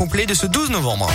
complet de ce 12 novembre.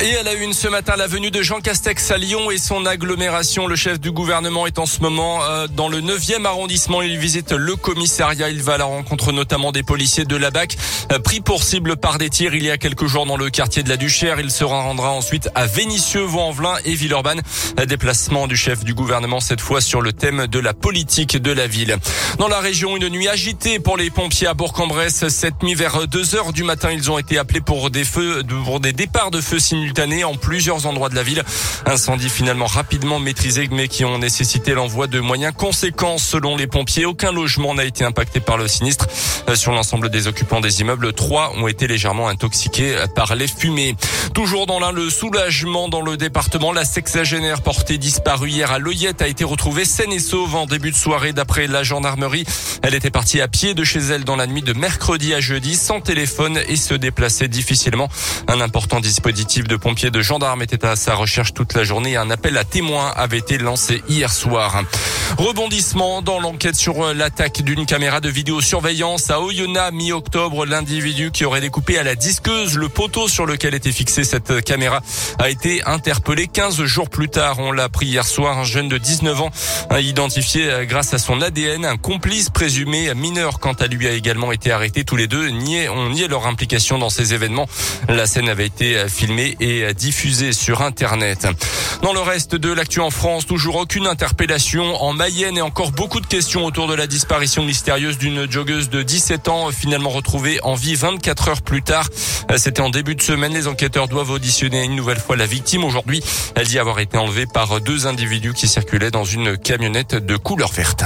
Et à la une ce matin, la venue de Jean Castex à Lyon et son agglomération. Le chef du gouvernement est en ce moment euh, dans le 9e arrondissement. Il visite le commissariat. Il va à la rencontre notamment des policiers de la BAC, euh, pris pour cible par des tirs il y a quelques jours dans le quartier de la Duchère. Il se rendra ensuite à Vénissieux, Vaux-en-Velin et Villeurbanne. Déplacement du chef du gouvernement cette fois sur le thème de la politique de la ville. Dans la région, une nuit agitée pour les pompiers à Bourg-en-Bresse. Cette nuit vers 2 heures du matin, ils ont été appelés pour des feux, pour des départs de feux simultanés en plusieurs endroits de la ville. Incendie finalement rapidement maîtrisé mais qui ont nécessité l'envoi de moyens conséquents selon les pompiers. Aucun logement n'a été impacté par le sinistre. Euh, sur l'ensemble des occupants des immeubles, trois ont été légèrement intoxiqués par les fumées. Toujours dans l'un, le soulagement dans le département. La sexagénaire portée disparue hier à Loyette a été retrouvée saine et sauve en début de soirée d'après la gendarmerie. Elle était partie à pied de chez elle dans la nuit de mercredi à jeudi sans téléphone et se déplaçait difficilement. Un important dispositif de pompiers de gendarmes étaient à sa recherche toute la journée. Un appel à témoins avait été lancé hier soir. Rebondissement dans l'enquête sur l'attaque d'une caméra de vidéosurveillance à Oyonnax mi-octobre. L'individu qui aurait découpé à la disqueuse le poteau sur lequel était fixée cette caméra a été interpellé 15 jours plus tard. On l'a appris hier soir. Un jeune de 19 ans a identifié grâce à son ADN un complice présumé mineur quant à lui a également été arrêté. Tous les deux niaient, on niait leur implication dans ces événements. La scène avait été filmée et diffusée sur Internet. Dans le reste de l'actu en France, toujours aucune interpellation en Mayenne et encore beaucoup de questions autour de la disparition mystérieuse d'une joggeuse de 17 ans finalement retrouvée en vie 24 heures plus tard. C'était en début de semaine. Les enquêteurs doivent auditionner une nouvelle fois la victime. Aujourd'hui, elle dit avoir été enlevée par deux individus qui circulaient dans une camionnette de couleur verte.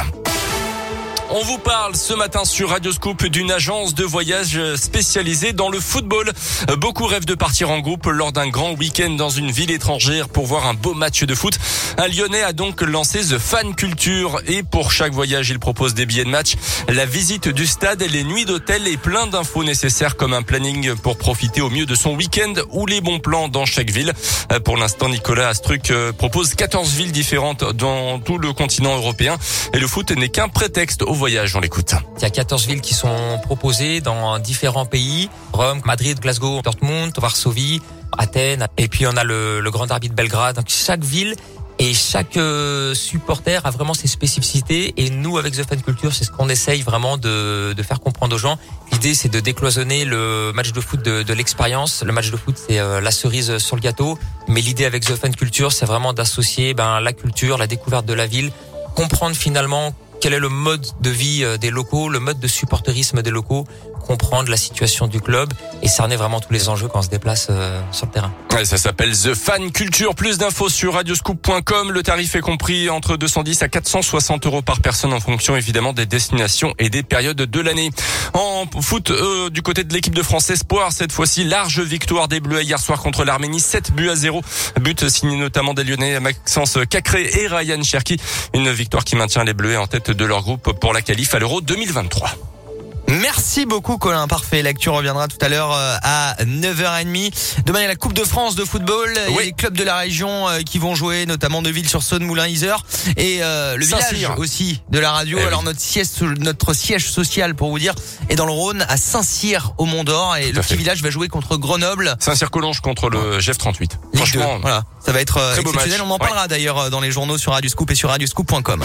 On vous parle ce matin sur Radioscoop d'une agence de voyage spécialisée dans le football. Beaucoup rêvent de partir en groupe lors d'un grand week-end dans une ville étrangère pour voir un beau match de foot. Un Lyonnais a donc lancé The Fan Culture et pour chaque voyage, il propose des billets de match, la visite du stade, les nuits d'hôtel et plein d'infos nécessaires comme un planning pour profiter au mieux de son week-end ou les bons plans dans chaque ville. Pour l'instant, Nicolas Astruc propose 14 villes différentes dans tout le continent européen et le foot n'est qu'un prétexte au Il y a 14 villes qui sont proposées dans différents pays. Rome, Madrid, Glasgow, Dortmund, Varsovie, Athènes. Et puis on a le, Grand Derby de Belgrade. Chaque ville et chaque euh, supporter a vraiment ses spécificités. Et nous, avec The Fan Culture, c'est ce qu'on essaye vraiment de, faire comprendre aux gens. L'idée, c'est de décloisonner le match de foot de, de l'expérience. Le match de foot, c'est euh, la cerise sur le gâteau. Mais l'idée avec The Fan Culture, c'est vraiment d'associer ben, la culture, la découverte de la ville, comprendre finalement quel est le mode de vie euh, des locaux, le mode de supporterisme des locaux, comprendre la situation du club et cerner vraiment tous les enjeux quand on se déplace euh, sur le terrain. Ça s'appelle The Fan Culture. Plus d'infos sur radioscoop.com. Le tarif est compris entre 210 à 460 euros par personne en fonction évidemment des destinations et des périodes de l'année. En foot, euh, du côté de l'équipe de France Espoir, cette fois-ci, large victoire des Bleus hier soir contre l'Arménie, 7 buts à 0. But signé notamment des Lyonnais Maxence Cacré et Ryan Cherki. Une victoire qui maintient les Bleus en tête de leur groupe pour la qualif à l'Euro 2023. Merci beaucoup Colin, parfait. L'actu reviendra tout à l'heure euh, à 9h30. Demain il y a la Coupe de France de football. Il y a les clubs de la région euh, qui vont jouer, notamment Neuville-sur-Saône, Moulin-Isère et euh, le village aussi de la radio. Eh Alors oui. notre siège, notre siège social pour vous dire est dans le Rhône à Saint-Cyr au Mont d'Or et Tout le petit fait. village va jouer contre Grenoble. Saint-Cyr-Collonges contre le GF 38. Ligue deux. Franchement, voilà, ça va être euh, exceptionnel. On en Ouais. parlera d'ailleurs dans les journaux sur Radioscoop et sur radioscoop.com.